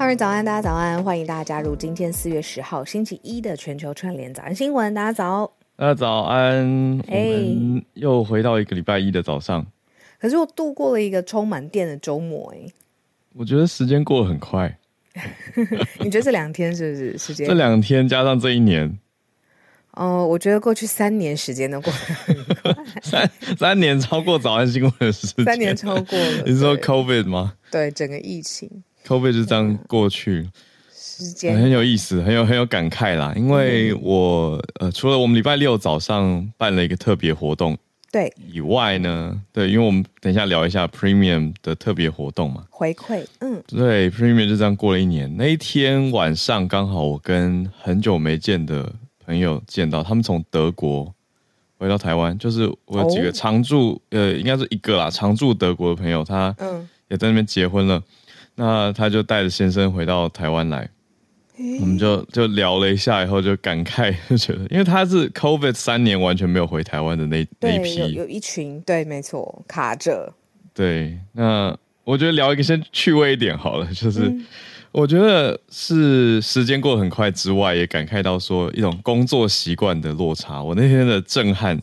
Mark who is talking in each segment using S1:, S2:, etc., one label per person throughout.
S1: 各位早安，大家早安，欢迎大家加入今天四月十号星期一的全球串联早安新闻。大家早，
S2: 大家早安。哎，又回到一个礼拜一的早上，
S1: 可是我度过了一个充满电的周末。哎，
S2: 我觉得时间过得很快。
S1: 你觉得这两天是不是时间？
S2: 这两天加上这一年，
S1: 哦，我觉得过去三年时间都过得很快。
S2: 三三年超过早安新闻的时间，
S1: 三年超过了。
S2: 你是说 COVID 吗？
S1: 对，整个疫情。
S2: COVID 就这样过去，
S1: 时间。
S2: 很有意思，很有很有感慨啦。因为我、嗯、呃，除了我们礼拜六早上办了一个特别活动，
S1: 对。
S2: 以外呢，对，因为我们等一下聊一下 Premium 的特别活动嘛，
S1: 回馈，嗯，
S2: 对，Premium 就这样过了一年。那一天晚上刚好我跟很久没见的朋友见到，他们从德国回到台湾，就是我有几个常驻，哦、呃，应该是一个啦，常驻德国的朋友，他嗯。也在那边结婚了。嗯那他就带着先生回到台湾来，我们就就聊了一下，以后就感慨，就觉得，因为他是 COVID 三年完全没有回台湾的那那一批，
S1: 有有一群，对，没错，卡着。
S2: 对，那我觉得聊一个先趣味一点好了，就是我觉得是时间过得很快之外，也感慨到说一种工作习惯的落差。我那天的震撼。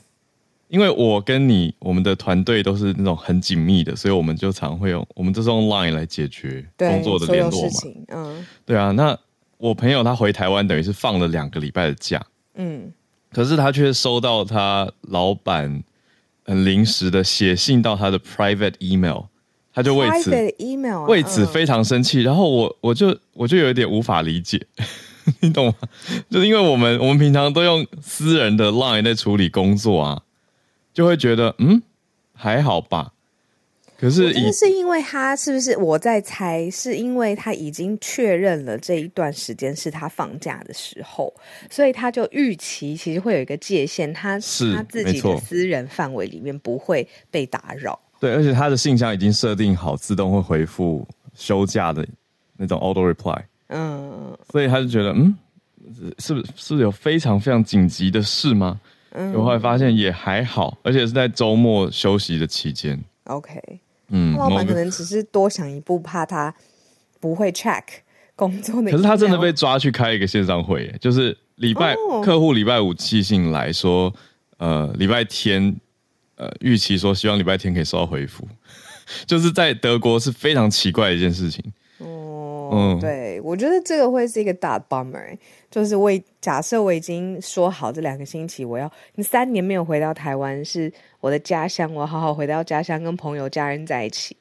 S2: 因为我跟你，我们的团队都是那种很紧密的，所以我们就常会用，我们都是用 Line 来解决工作的联络嘛。嗯，对啊。那我朋友他回台湾，等于是放了两个礼拜的假。嗯，可是他却收到他老板很临时的写信到他的 private email，他就为此
S1: email
S2: 为此非常生气。然后我我就我就有一点无法理解，你懂吗？就是因为我们我们平常都用私人的 Line 在处理工作啊。就会觉得嗯还好吧，可是
S1: 是是因为他是不是我在猜，是因为他已经确认了这一段时间是他放假的时候，所以他就预期其实会有一个界限，他是他自己的私人范围里面不会被打扰。
S2: 对，而且他的信箱已经设定好自动会回复休假的那种 auto reply，嗯，所以他就觉得嗯是不是是不是有非常非常紧急的事吗？我后来发现也还好，而且是在周末休息的期间。
S1: OK，嗯，老板可能只是多想一步，怕他不会 check 工作的。
S2: 可是他真的被抓去开一个线上会，就是礼拜、oh. 客户礼拜五寄信来说，呃，礼拜天，呃，预期说希望礼拜天可以收到回复，就是在德国是非常奇怪的一件事情。
S1: 嗯，对，我觉得这个会是一个大 bummer，就是我假设我已经说好这两个星期我要，你三年没有回到台湾，是我的家乡，我好好回到家乡跟朋友家人在一起，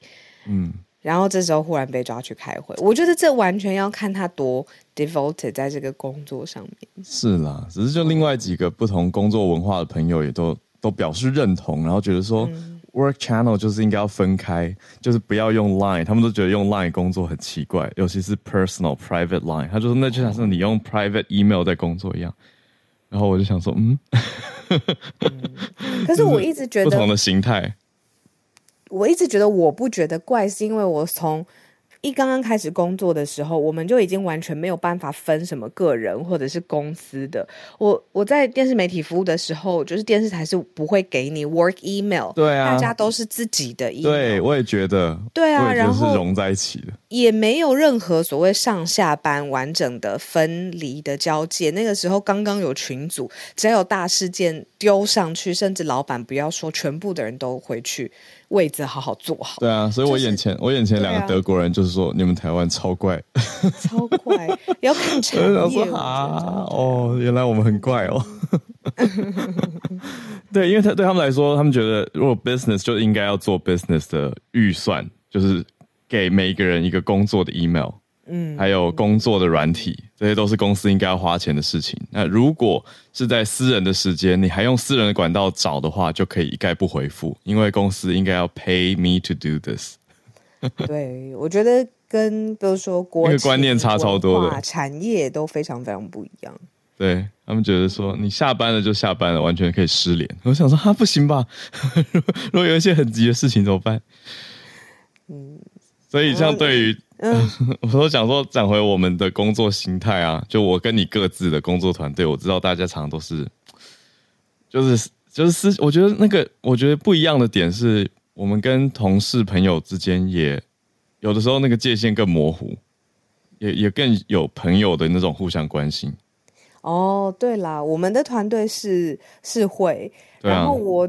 S1: 嗯，然后这时候忽然被抓去开会，我觉得这完全要看他多 devoted 在这个工作上面。
S2: 是啦，只是就另外几个不同工作文化的朋友也都都表示认同，然后觉得说。嗯 Work channel 就是应该要分开，就是不要用 Line。他们都觉得用 Line 工作很奇怪，尤其是 personal private Line。他就说那就像是你用 private email 在工作一样。然后我就想说，嗯，
S1: 可是我一直觉得
S2: 不同的形态。
S1: 我一直觉得我不觉得怪，是因为我从。一刚刚开始工作的时候，我们就已经完全没有办法分什么个人或者是公司的。我我在电视媒体服务的时候，就是电视台是不会给你 work email，
S2: 对啊，
S1: 大家都是自己的 email。
S2: 对，我也觉得，
S1: 对啊，然后
S2: 是融在一起的，
S1: 也没有任何所谓上下班完整的分离的交界。那个时候刚刚有群组，只要有大事件丢上去，甚至老板不要说，全部的人都回去。位置好好坐好。
S2: 对啊，所以我眼前、就是、我眼前两个德国人就是说，你们台湾超怪，
S1: 超怪，要看产业
S2: 啊。哦，原来我们很怪哦。对，因为他对他们来说，他们觉得如果 business 就应该要做 business 的预算，就是给每一个人一个工作的 email。嗯，还有工作的软体，这些都是公司应该要花钱的事情。那如果是在私人的时间，你还用私人的管道找的话，就可以一概不回复，因为公司应该要 pay me to do this。
S1: 对，我觉得跟比如说国，那个
S2: 观念差超多的，
S1: 产业都非常非常不一样。
S2: 对他们觉得说你下班了就下班了，完全可以失联。我想说哈，不行吧？如果有一些很急的事情怎么办？嗯，所以像对于，嗯，我都想说讲回我们的工作形态啊，就我跟你各自的工作团队，我知道大家常常都是，就是就是私，我觉得那个我觉得不一样的点是，我们跟同事朋友之间也有的时候那个界限更模糊。也也更有朋友的那种互相关心。
S1: 哦，对啦，我们的团队是是会，啊、然后我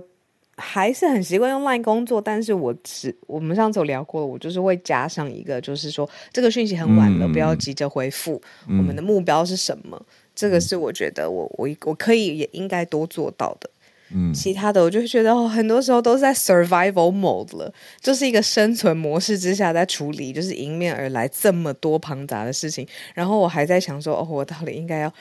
S1: 还是很习惯用 Line 工作，但是我只我们上次有聊过，我就是会加上一个，就是说这个讯息很晚了，嗯、不要急着回复。嗯、我们的目标是什么？这个是我觉得我我我可以也应该多做到的。嗯，其他的我就觉得哦，很多时候都是在 survival mode 了，就是一个生存模式之下在处理，就是迎面而来这么多庞杂的事情。然后我还在想说，哦，我到底应该要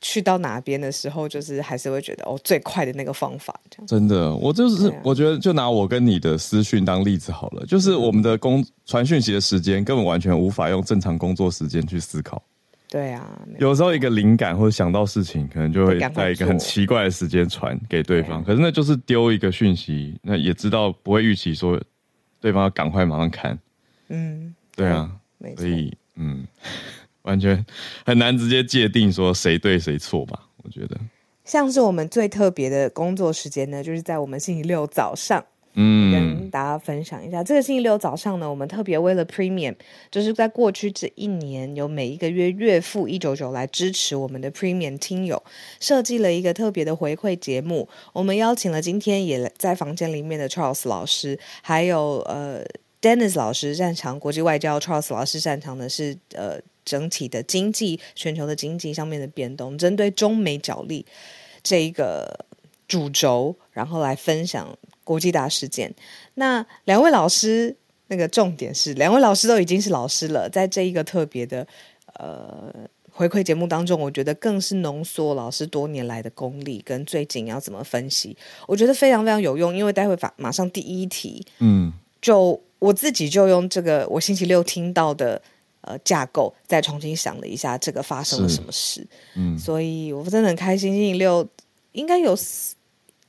S1: 去到哪边的时候，就是还是会觉得哦，最快的那个方法这样。
S2: 真的，我就是、啊、我觉得，就拿我跟你的私讯当例子好了，就是我们的工传讯息的时间根本完全无法用正常工作时间去思考。
S1: 对啊，
S2: 有时候一个灵感或者想到事情，可能就会在一个很奇怪的时间传给对方。可是那就是丢一个讯息，那也知道不会预期说对方要赶快马上看。嗯，对啊。所以嗯，完全很难直接界定说谁对谁错吧？我觉得，
S1: 像是我们最特别的工作时间呢，就是在我们星期六早上。嗯，跟大家分享一下，这个星期六早上呢，我们特别为了 Premium，就是在过去这一年，有每一个月月付一九九来支持我们的 Premium 听友，设计了一个特别的回馈节目。我们邀请了今天也在房间里面的 Charles 老师，还有呃 Dennis 老师，擅长国际外交；Charles 老师擅长的是呃整体的经济、全球的经济上面的变动，针对中美角力这一个主轴，然后来分享。国际大事件，那两位老师，那个重点是，两位老师都已经是老师了，在这一个特别的呃回馈节目当中，我觉得更是浓缩老师多年来的功力跟最近要怎么分析，我觉得非常非常有用。因为待会马马上第一题，嗯，就我自己就用这个我星期六听到的呃架构，再重新想了一下这个发生了什么事，嗯，所以我真的很开心，星期六应该有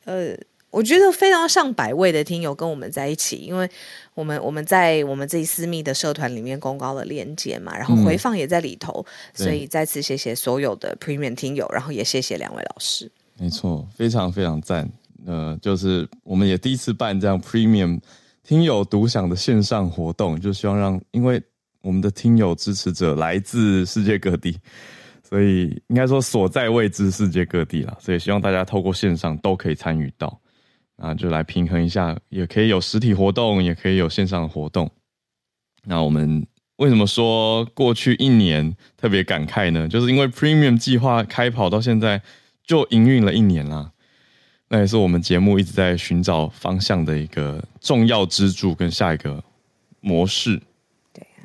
S1: 呃。我觉得非常上百位的听友跟我们在一起，因为我们我们在我们自己私密的社团里面公告了链接嘛，然后回放也在里头，嗯、所以再次谢谢所有的 Premium 听友，然后也谢谢两位老师。
S2: 没错，非常非常赞。呃，就是我们也第一次办这样 Premium 听友独享的线上活动，就希望让因为我们的听友支持者来自世界各地，所以应该说所在位置世界各地啦，所以希望大家透过线上都可以参与到。啊，就来平衡一下，也可以有实体活动，也可以有线上的活动。那我们为什么说过去一年特别感慨呢？就是因为 Premium 计划开跑到现在就营运了一年啦，那也是我们节目一直在寻找方向的一个重要支柱跟下一个模式。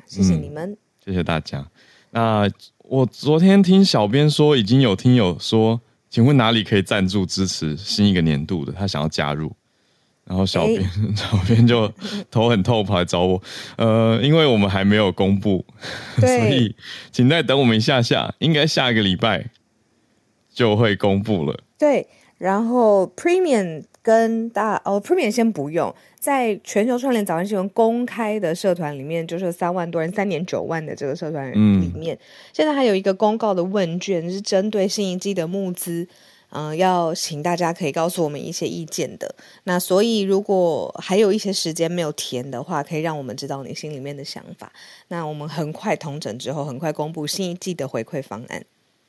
S1: 谢谢你们，
S2: 嗯，谢谢大家。那我昨天听小编说，已经有听友说。请问哪里可以赞助支持新一个年度的？他想要加入，然后小编、欸、小编就头很痛跑来找我。呃，因为我们还没有公布，所以请再等我们一下下，应该下一个礼拜就会公布了。
S1: 对，然后 Premium 跟大哦，Premium 先不用。在全球串联早安新闻公开的社团里面，就是三万多人，三点九万的这个社团里面，嗯、现在还有一个公告的问卷是针对新一季的募资，嗯、呃，要请大家可以告诉我们一些意见的。那所以如果还有一些时间没有填的话，可以让我们知道你心里面的想法。那我们很快统整之后，很快公布新一季的回馈方案。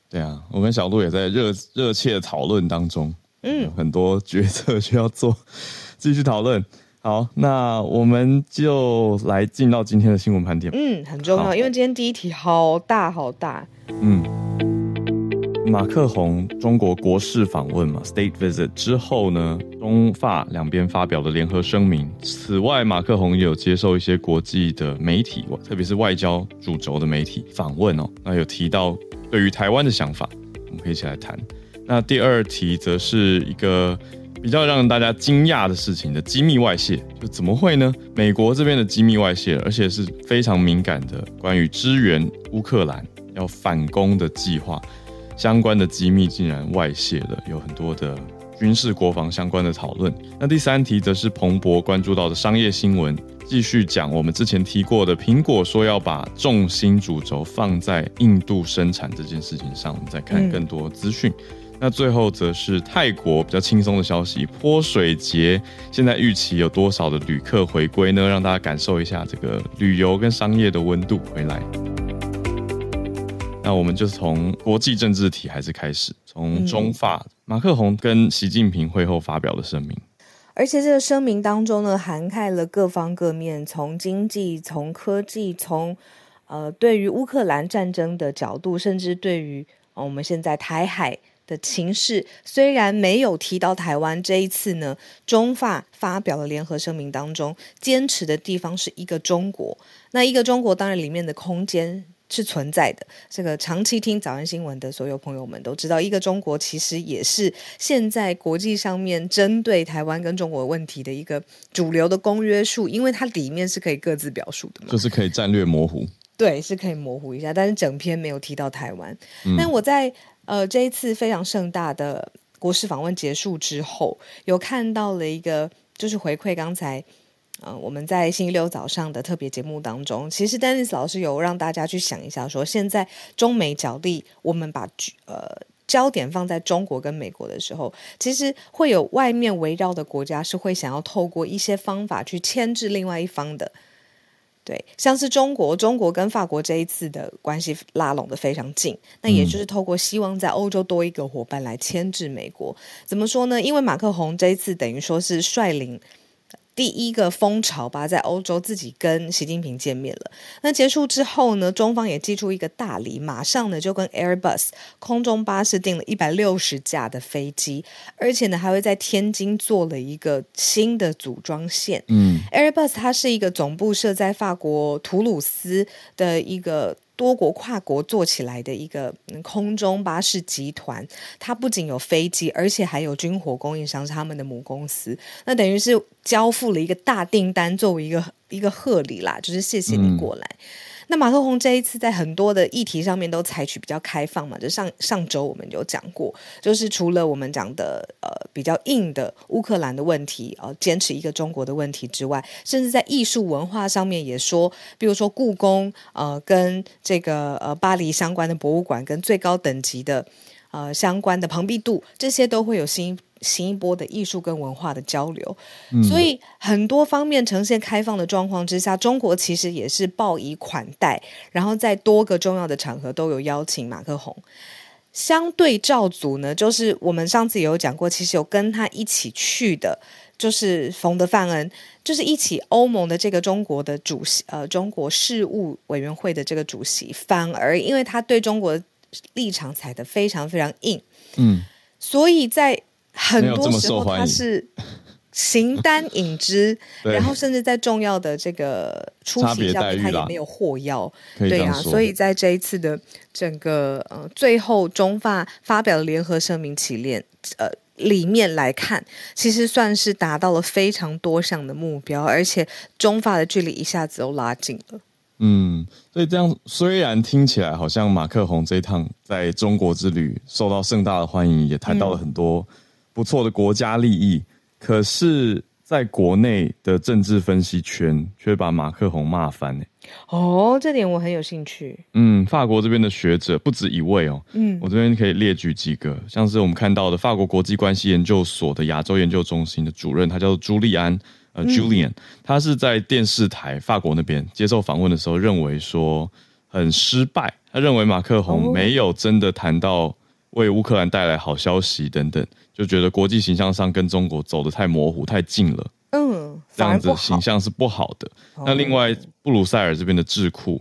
S2: 对啊，我跟小鹿也在热热切讨论当中，嗯，很多决策需要做，继续讨论。好，那我们就来进到今天的新闻盘点。
S1: 嗯，很重要，因为今天第一题好大好大。嗯，
S2: 马克宏中国国事访问嘛，State Visit 之后呢，中法两边发表了联合声明。此外，马克宏也有接受一些国际的媒体，特别是外交主轴的媒体访问哦。那有提到对于台湾的想法，我们可以一起来谈。那第二题则是一个。比较让大家惊讶的事情的机密外泄，就怎么会呢？美国这边的机密外泄，而且是非常敏感的，关于支援乌克兰要反攻的计划。相关的机密竟然外泄了，有很多的军事国防相关的讨论。那第三题则是彭博关注到的商业新闻，继续讲我们之前提过的苹果说要把重心主轴放在印度生产这件事情上。我们再看更多资讯。那最后则是泰国比较轻松的消息，泼水节现在预期有多少的旅客回归呢？让大家感受一下这个旅游跟商业的温度回来。那我们就从国际政治题还是开始，从中法马克宏跟习近平会后发表的声明，
S1: 而且这个声明当中呢，涵盖了各方各面，从经济、从科技、从呃对于乌克兰战争的角度，甚至对于、呃、我们现在台海。的情势虽然没有提到台湾，这一次呢，中法发表了联合声明，当中坚持的地方是一个中国。那一个中国当然里面的空间是存在的。这个长期听早安新闻的所有朋友们都知道，一个中国其实也是现在国际上面针对台湾跟中国问题的一个主流的公约数，因为它里面是可以各自表述的嘛，
S2: 就是可以战略模糊。
S1: 对，是可以模糊一下，但是整篇没有提到台湾。嗯、但我在。呃，这一次非常盛大的国事访问结束之后，有看到了一个，就是回馈刚才，呃，我们在星期六早上的特别节目当中，其实丹尼斯老师有让大家去想一下，说现在中美角力，我们把呃焦点放在中国跟美国的时候，其实会有外面围绕的国家是会想要透过一些方法去牵制另外一方的。对，像是中国，中国跟法国这一次的关系拉拢的非常近，那也就是透过希望在欧洲多一个伙伴来牵制美国。怎么说呢？因为马克宏这一次等于说是率领。第一个风潮吧，在欧洲自己跟习近平见面了。那结束之后呢，中方也寄出一个大礼，马上呢就跟 Airbus 空中巴士订了一百六十架的飞机，而且呢还会在天津做了一个新的组装线。嗯，Airbus 它是一个总部设在法国图鲁斯的一个。多国跨国做起来的一个空中巴士集团，它不仅有飞机，而且还有军火供应商是他们的母公司。那等于是交付了一个大订单，作为一个一个贺礼啦，就是谢谢你过来。嗯那马克宏这一次在很多的议题上面都采取比较开放嘛，就上上周我们有讲过，就是除了我们讲的呃比较硬的乌克兰的问题，呃坚持一个中国的问题之外，甚至在艺术文化上面也说，比如说故宫呃跟这个呃巴黎相关的博物馆跟最高等级的呃相关的蓬皮杜，这些都会有新。新一波的艺术跟文化的交流，嗯，所以很多方面呈现开放的状况之下，中国其实也是报以款待，然后在多个重要的场合都有邀请马克宏。相对照组呢，就是我们上次也有讲过，其实有跟他一起去的，就是冯德范恩，就是一起欧盟的这个中国的主席，呃，中国事务委员会的这个主席，反而因为他对中国立场踩得非常非常硬，嗯，所以在。很多时候他是形单影只，然后甚至在重要的这个出席上面他也没有获邀，对呀、啊，所以在这一次的整个呃最后中法发表的联合声明起练呃里面来看，其实算是达到了非常多项的目标，而且中法的距离一下子都拉近了。
S2: 嗯，所以这样虽然听起来好像马克宏这一趟在中国之旅受到盛大的欢迎，也谈到了很多。不错的国家利益，可是在国内的政治分析圈却把马克宏骂翻呢。
S1: 哦，这点我很有兴趣。
S2: 嗯，法国这边的学者不止一位哦。嗯，我这边可以列举几个，像是我们看到的法国国际关系研究所的亚洲研究中心的主任，他叫做朱利安，呃，Julian，他是在电视台法国那边接受访问的时候，认为说很失败。他认为马克宏没有真的谈到为乌克兰带来好消息等等。就觉得国际形象上跟中国走得太模糊、太近了，嗯，这样子形象是不好的。那另外，布鲁塞尔这边的智库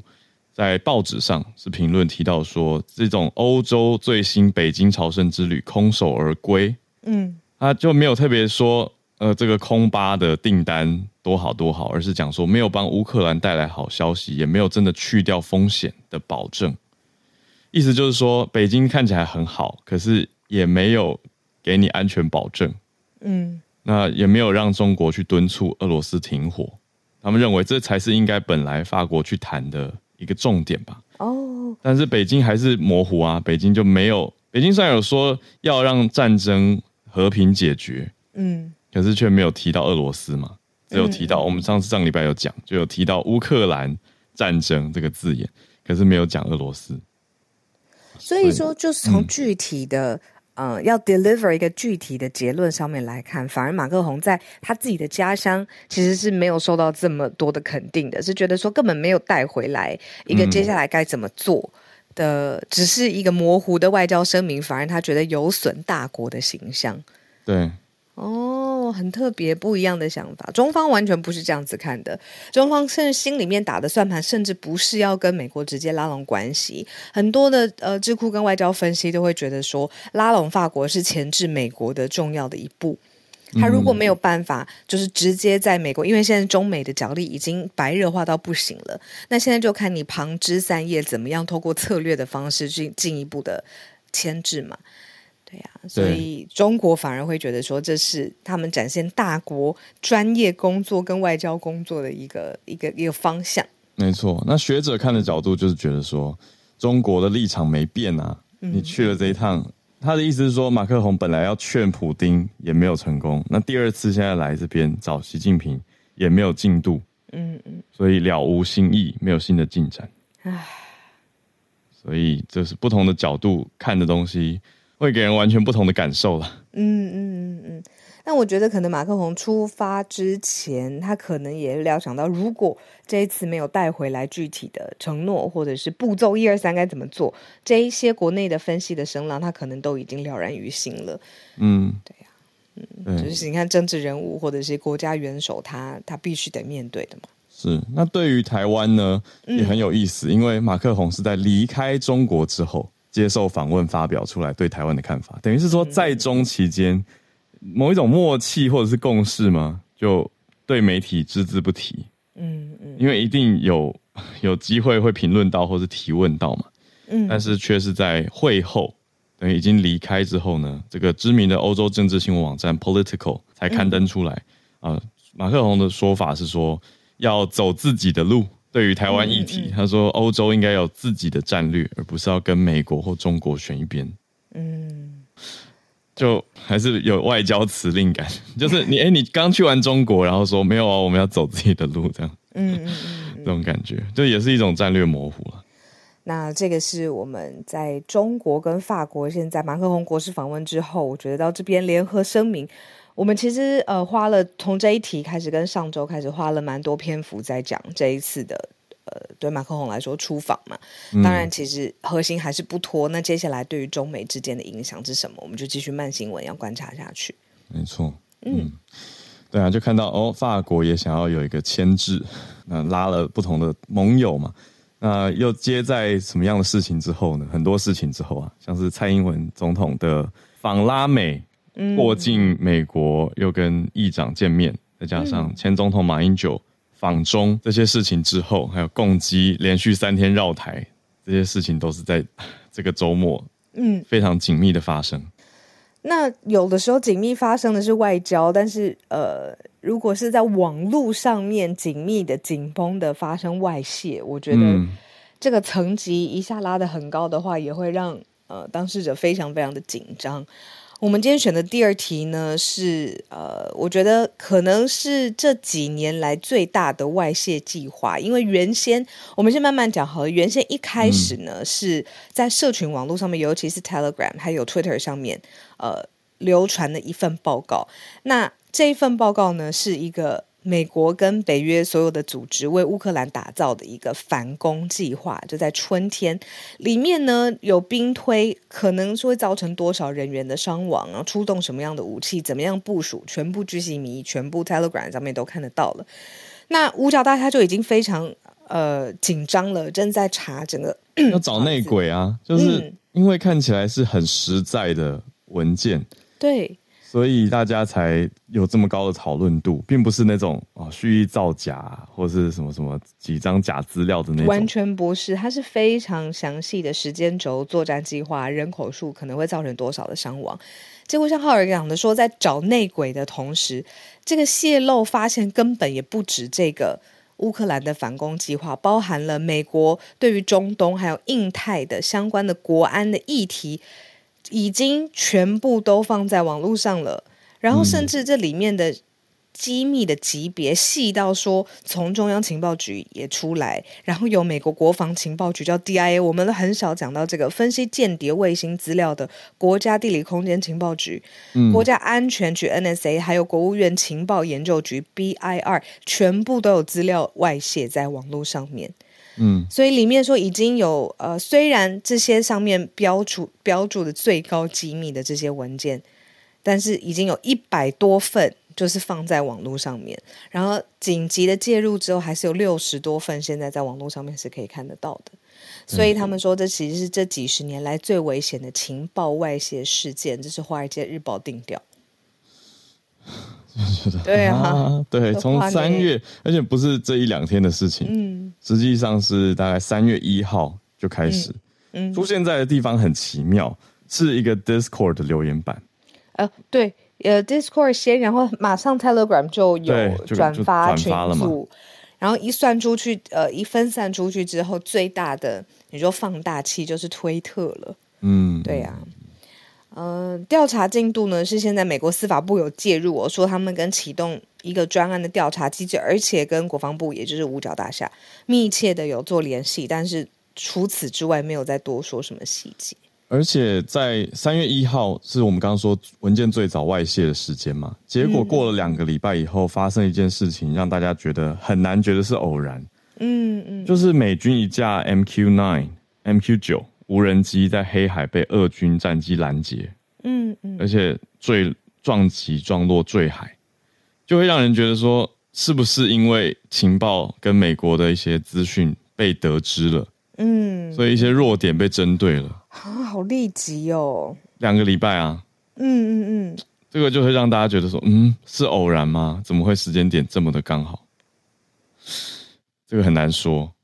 S2: 在报纸上是评论提到说，这种欧洲最新北京朝圣之旅空手而归，嗯，他就没有特别说，呃，这个空巴的订单多好多好，而是讲说没有帮乌克兰带来好消息，也没有真的去掉风险的保证。意思就是说，北京看起来很好，可是也没有。给你安全保证，嗯，那也没有让中国去敦促俄罗斯停火，他们认为这才是应该本来法国去谈的一个重点吧。哦，但是北京还是模糊啊，北京就没有北京虽然有说要让战争和平解决，嗯，可是却没有提到俄罗斯嘛，只有提到、嗯、我们上次上礼拜有讲，就有提到乌克兰战争这个字眼，可是没有讲俄罗斯。
S1: 所以说，就是从具体的，嗯、呃，要 deliver 一个具体的结论上面来看，反而马克宏在他自己的家乡其实是没有受到这么多的肯定的，是觉得说根本没有带回来一个接下来该怎么做。嗯的只是一个模糊的外交声明，反而他觉得有损大国的形象。
S2: 对，
S1: 哦，很特别不一样的想法。中方完全不是这样子看的，中方甚至心里面打的算盘，甚至不是要跟美国直接拉拢关系。很多的呃智库跟外交分析都会觉得说，拉拢法国是前置美国的重要的一步。他如果没有办法，就是直接在美国，因为现在中美的角力已经白热化到不行了。那现在就看你旁枝散叶，怎么样透过策略的方式去进一步的牵制嘛？对呀、啊，所以中国反而会觉得说，这是他们展现大国专业工作跟外交工作的一个一个一个方向。
S2: 没错，那学者看的角度就是觉得说，中国的立场没变啊，你去了这一趟。他的意思是说，马克宏本来要劝普丁也没有成功，那第二次现在来这边找习近平也没有进度，嗯嗯，所以了无新意，没有新的进展，唉，所以这是不同的角度看的东西，会给人完全不同的感受了，
S1: 嗯嗯嗯嗯。那我觉得，可能马克宏出发之前，他可能也料想到，如果这一次没有带回来具体的承诺，或者是步骤一二三该怎么做，这一些国内的分析的声浪，他可能都已经了然于心了。嗯，对呀、啊，嗯，就是你看政治人物或者是国家元首他，他他必须得面对的嘛。
S2: 是。那对于台湾呢，也很有意思，嗯、因为马克宏是在离开中国之后接受访问，发表出来对台湾的看法，等于是说在中期间。某一种默契或者是共识吗？就对媒体只字不提，嗯嗯，因为一定有 有机会会评论到或是提问到嘛，嗯，但是却是在会后，等于已经离开之后呢，这个知名的欧洲政治新闻网站 Political 才刊登出来啊。嗯，马克龙的说法是说要走自己的路，对于台湾议题，嗯嗯，他说欧洲应该有自己的战略，而不是要跟美国或中国选一边，嗯。就还是有外交辞令感，就是你哎、欸，你刚去完中国，然后说没有啊，我们要走自己的路，这样，嗯嗯嗯，这种感觉，就也是一种战略模糊了。
S1: 那这个是我们在中国跟法国现在马克宏国事访问之后，我觉得到这边联合声明，我们其实呃花了从这一题开始，跟上周开始花了蛮多篇幅在讲这一次的。呃，对马克宏来说出访嘛，当然其实核心还是不脱。嗯、那接下来对于中美之间的影响是什么？我们就继续慢新闻要观察下去。
S2: 没错，嗯，对啊，就看到哦，法国也想要有一个牵制，那拉了不同的盟友嘛。那又接在什么样的事情之后呢？很多事情之后啊，像是蔡英文总统的访拉美，过境美国，又跟议长见面，嗯、再加上前总统马英九。访中这些事情之后，还有共机连续三天绕台，这些事情都是在 这个周末，嗯，非常紧密的发生。
S1: 那有的时候紧密发生的是外交，但是呃，如果是在网络上面紧密的紧绷的发生外泄，我觉得这个层级一下拉得很高的话，也会让呃当事者非常非常的紧张。我们今天选的第二题呢，是呃，我觉得可能是这几年来最大的外泄计划，因为原先我们先慢慢讲好了。原先一开始呢，嗯、是在社群网络上面，尤其是 Telegram 还有 Twitter 上面，呃，流传的一份报告。那这一份报告呢，是一个。美国跟北约所有的组织为乌克兰打造的一个反攻计划，就在春天里面呢，有兵推，可能是会造成多少人员的伤亡，然后出动什么样的武器，怎么样部署，全部巨细靡遗，全部 Telegram 上面都看得到了。那五角大厦就已经非常呃紧张了，正在查整个
S2: 要找内鬼啊，就是因为看起来是很实在的文件，嗯、
S1: 对。
S2: 所以大家才有这么高的讨论度，并不是那种哦蓄意造假或是什么什么几张假资料的那种，
S1: 完全不是。它是非常详细的时间轴、作战计划、人口数可能会造成多少的伤亡。结果像浩尔讲的说，在找内鬼的同时，这个泄露发现根本也不止这个乌克兰的反攻计划，包含了美国对于中东还有印太的相关的国安的议题。已经全部都放在网络上了，然后甚至这里面的。机密的级别细到说，从中央情报局也出来，然后有美国国防情报局叫 DIA，我们都很少讲到这个分析间谍卫星资料的国家地理空间情报局、嗯、国家安全局 NSA，还有国务院情报研究局 BIR，全部都有资料外泄在网络上面。嗯，所以里面说已经有呃，虽然这些上面标注标注的最高机密的这些文件，但是已经有一百多份。就是放在网络上面，然后紧急的介入之后，还是有六十多份现在在网络上面是可以看得到的。所以他们说，这其实是这几十年来最危险的情报外泄事件。这是《华尔街日报》定调。对啊，
S2: 对，从三月，而且不是这一两天的事情，嗯，实际上是大概三月一号就开始，嗯，出现在的地方很奇妙，是一个 Discord 的留言板。
S1: 呃，对。呃，Discord 先，然后马上 Telegram 就有转发群组，然后一算出去，呃，一分散出去之后，最大的你说放大器就是推特了。嗯，对呀、啊。嗯、呃，调查进度呢是现在美国司法部有介入，我说他们跟启动一个专案的调查机制，而且跟国防部，也就是五角大厦密切的有做联系，但是除此之外没有再多说什么细节。
S2: 而且在三月一号是我们刚刚说文件最早外泄的时间嘛？结果过了两个礼拜以后，发生一件事情，让大家觉得很难觉得是偶然。嗯嗯，就是美军一架 MQ-9、MQ-9 无人机在黑海被俄军战机拦截。嗯嗯，而且坠撞击撞落坠海，就会让人觉得说，是不是因为情报跟美国的一些资讯被得知了？嗯，所以一些弱点被针对了。
S1: 啊，好立即哦！
S2: 两个礼拜啊，嗯嗯嗯，这个就会让大家觉得说，嗯，是偶然吗？怎么会时间点这么的刚好？这个很难说，嗯，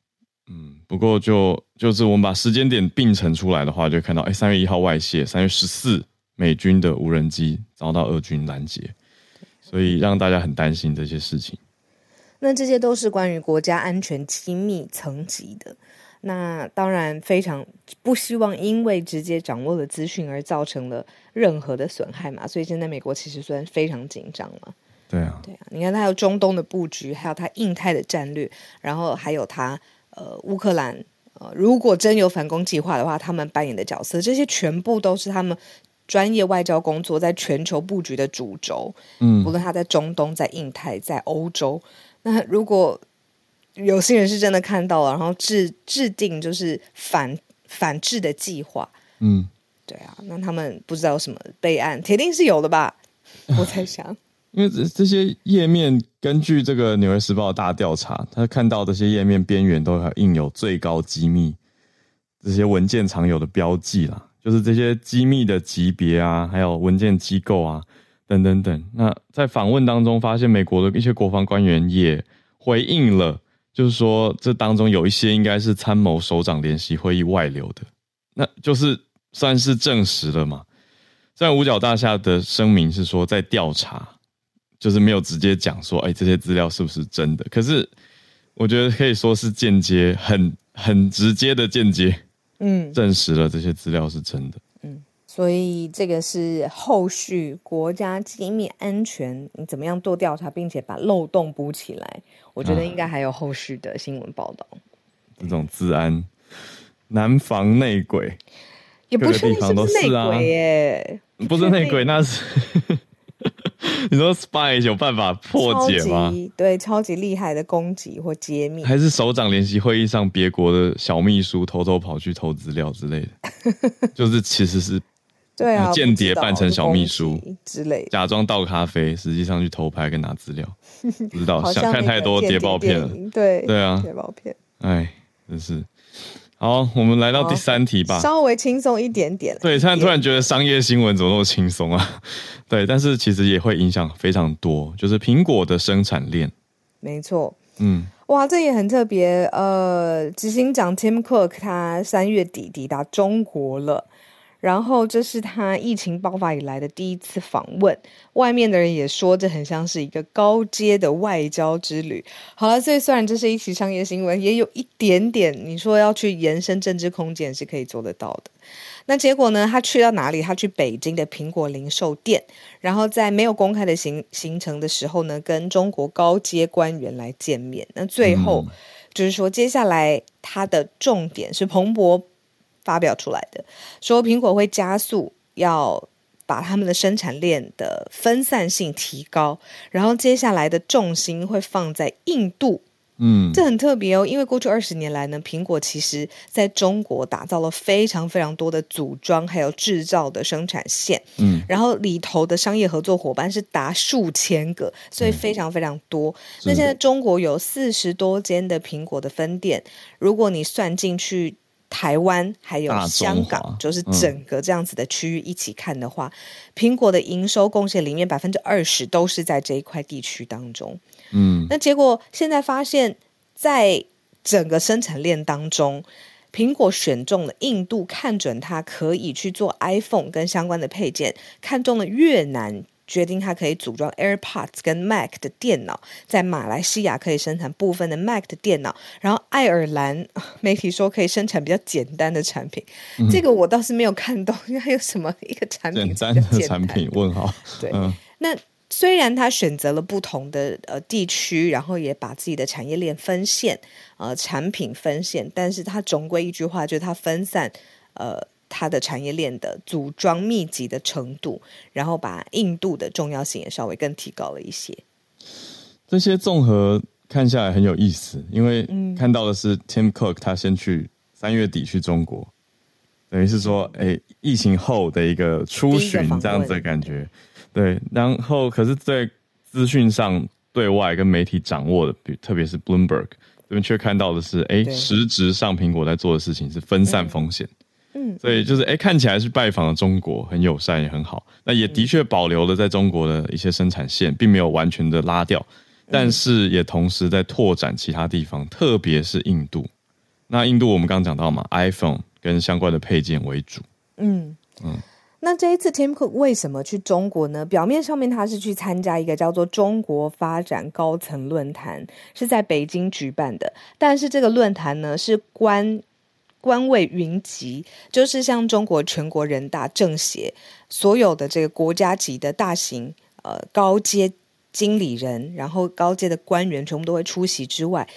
S2: 不过就就是我们把时间点并成出来的话，就会看到，哎，三月一号外泄，三月十四美军的无人机遭到俄军拦截，所以让大家很担心这些事情。
S1: 那这些都是关于国家安全机密层级的。那当然非常不希望因为直接掌握了资讯而造成了任何的损害嘛，所以现在美国其实算非常紧张嘛。
S2: 对啊，
S1: 对啊，你看它有中东的布局，还有它印太的战略，然后还有它呃乌克兰呃如果真有反攻计划的话，他们扮演的角色，这些全部都是他们专业外交工作在全球布局的主轴。嗯，无论他在中东、在印太、在欧洲，那如果。有些人是真的看到了，然后制制定就是反反制的计划。嗯，对啊，那他们不知道有什么备案，铁定是有的吧？我在想，
S2: 因为这这些页面，根据这个《纽约时报》的大调查，他看到这些页面边缘都还印有最高机密这些文件常有的标记啦，就是这些机密的级别啊，还有文件机构啊，等等等。那在访问当中，发现美国的一些国防官员也回应了。就是说，这当中有一些应该是参谋首长联席会议外流的，那就是算是证实了嘛。在五角大厦的声明是说在调查，就是没有直接讲说，哎，这些资料是不是真的？可是我觉得可以说是间接，很很直接的间接，嗯，证实了这些资料是真的。
S1: 所以这个是后续国家机密安全，你怎么样做调查，并且把漏洞补起来？我觉得应该还有后续的新闻报道。
S2: 啊、这种治安难防内鬼，
S1: 也不是，是不是内鬼耶，
S2: 不是内鬼，那是你说 spy 有办法破解吗？
S1: 对，超级厉害的攻击或揭秘，
S2: 还是首长联席会议上别国的小秘书偷偷跑去偷资料之类的？就是其实是。
S1: 对啊，
S2: 间谍扮成小秘书
S1: 之类，
S2: 假装倒咖啡，实际上去偷拍跟拿资料，不知道想看太多谍报片了。
S1: 对
S2: 对啊，
S1: 谍报片，
S2: 哎，真是。好，我们来到第三题吧，
S1: 稍微轻松一点点。
S2: 对，现在突然觉得商业新闻怎么那么轻松啊？对，但是其实也会影响非常多，就是苹果的生产链。
S1: 没错，嗯，哇，这也很特别。呃，执行长 Tim Cook 他三月底抵达中国了。然后这是他疫情爆发以来的第一次访问，外面的人也说这很像是一个高阶的外交之旅。好了，所以虽然这是一起商业新闻，也有一点点你说要去延伸政治空间是可以做得到的。那结果呢？他去到哪里？他去北京的苹果零售店，然后在没有公开的行行程的时候呢，跟中国高阶官员来见面。那最后、嗯、就是说，接下来他的重点是彭博发表出来的，说苹果会加速要把他们的生产链的分散性提高，然后接下来的重心会放在印度。
S2: 嗯，
S1: 这很特别哦，因为过去二十年来呢，苹果其实在中国打造了非常非常多的组装还有制造的生产线，
S2: 嗯，
S1: 然后里头的商业合作伙伴是达数千个，所以非常非常多。嗯，那现在中国有四十多间的苹果的分店，如果你算进去。台湾还有香港，就是整个这样子的区域一起看的话，嗯、苹果的营收贡献里面百分之二十都是在这一块地区当中。
S2: 嗯，
S1: 那结果现在发现，在整个生产链当中，苹果选中了印度，看准它可以去做 iPhone 跟相关的配件，看中了越南。决定它可以组装 AirPods 跟 Mac 的电脑，在马来西亚可以生产部分的 Mac 的电脑，然后爱尔兰 媒体说可以生产比较简单的产品，嗯、这个我倒是没有看懂，因为有什么一个产品简单的
S2: 产品？问号。
S1: 对，嗯、那虽然他选择了不同的呃地区，然后也把自己的产业链分线，呃，产品分线，但是他总归一句话就是他分散呃。它的产业链的组装密集的程度，然后把印度的重要性也稍微更提高了一些。
S2: 这些综合看下来很有意思，因为看到的是 Tim Cook 他先去三月底去中国，等于是说，哎，疫情后的一个出巡这样子的感觉。对，然后可是，在资讯上对外跟媒体掌握的，比特别是 Bloomberg 这边却看到的是，哎，实质上苹果在做的事情是分散风险。嗯
S1: 嗯，
S2: 所以就是哎，看起来是拜访了中国，很友善也很好。那也的确保留了在中国的一些生产线，并没有完全的拉掉，但是也同时在拓展其他地方，特别是印度。那印度我们刚刚讲到嘛，iPhone 跟相关的配件为主。
S1: 嗯嗯。那这一次 Tim Cook 为什么去中国呢？表面上面他是去参加一个叫做中国发展高层论坛，是在北京举办的。但是这个论坛呢，是关。官位云集，就是像中国全国人大、政协所有的这个国家级的大型呃高阶经理人，然后高阶的官员全部都会出席之外，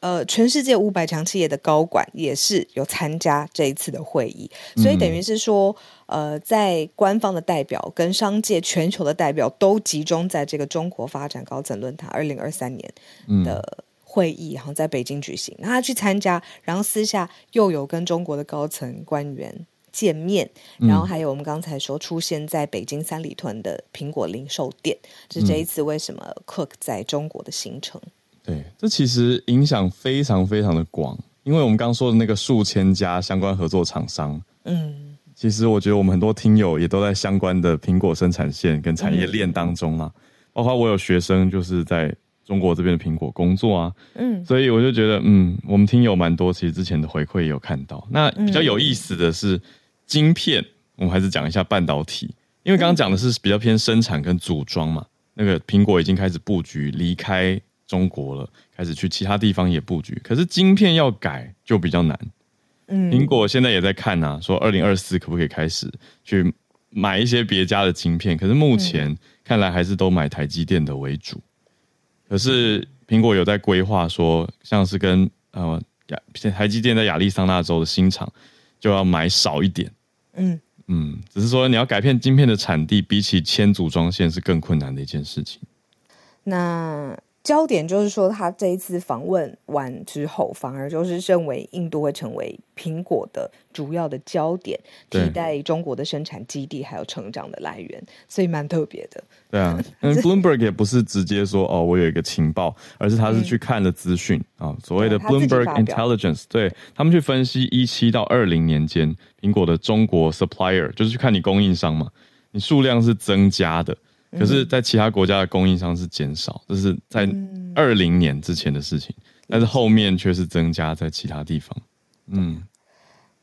S1: 呃，全世界五百强企业的高管也是有参加这一次的会议，所以等于是说，呃，在官方的代表跟商界全球的代表都集中在这个中国发展高层论坛二零二三年的。会议，然后在北京举行，那他去参加，然后私下又有跟中国的高层官员见面，然后还有我们刚才说出现在北京三里屯的苹果零售店，是这一次为什么 Cook 在中国的行程？
S2: 对，这其实影响非常非常的广，因为我们刚刚说的那个数千家相关合作厂商，
S1: 嗯，
S2: 其实我觉得我们很多听友也都在相关的苹果生产线跟产业链当中啊，嗯、包括我有学生就是在。中国这边的苹果工作啊，
S1: 嗯，
S2: 所以我就觉得，嗯，我们听友蛮多，其实之前的回馈也有看到。那比较有意思的是，晶片，我们还是讲一下半导体，因为刚刚讲的是比较偏生产跟组装嘛。那个苹果已经开始布局离开中国了，开始去其他地方也布局。可是晶片要改就比较难。
S1: 嗯，
S2: 苹果现在也在看啊，说二零二四可不可以开始去买一些别家的晶片？可是目前看来还是都买台积电的为主。可是苹果有在规划说，像是跟呃亚台积电在亚利桑那州的新厂就要买少一点，
S1: 嗯
S2: 嗯，只是说你要改变晶片的产地，比起迁组装线是更困难的一件事情。
S1: 那。焦点就是说，他这一次访问完之后，反而就是认为印度会成为苹果的主要的焦点，替代中国的生产基地还有成长的来源，所以蛮特别的。
S2: 对啊，嗯，Bloomberg 也不是直接说哦，我有一个情报，而是他是去看了资讯啊，所谓的 Bloomberg Intelligence，对，他们去分析一七到二零年间苹果的中国 supplier，就是去看你供应商嘛，你数量是增加的。可是，在其他国家的供应商是减少，这是在二零年之前的事情，但是后面却是增加在其他地方。嗯，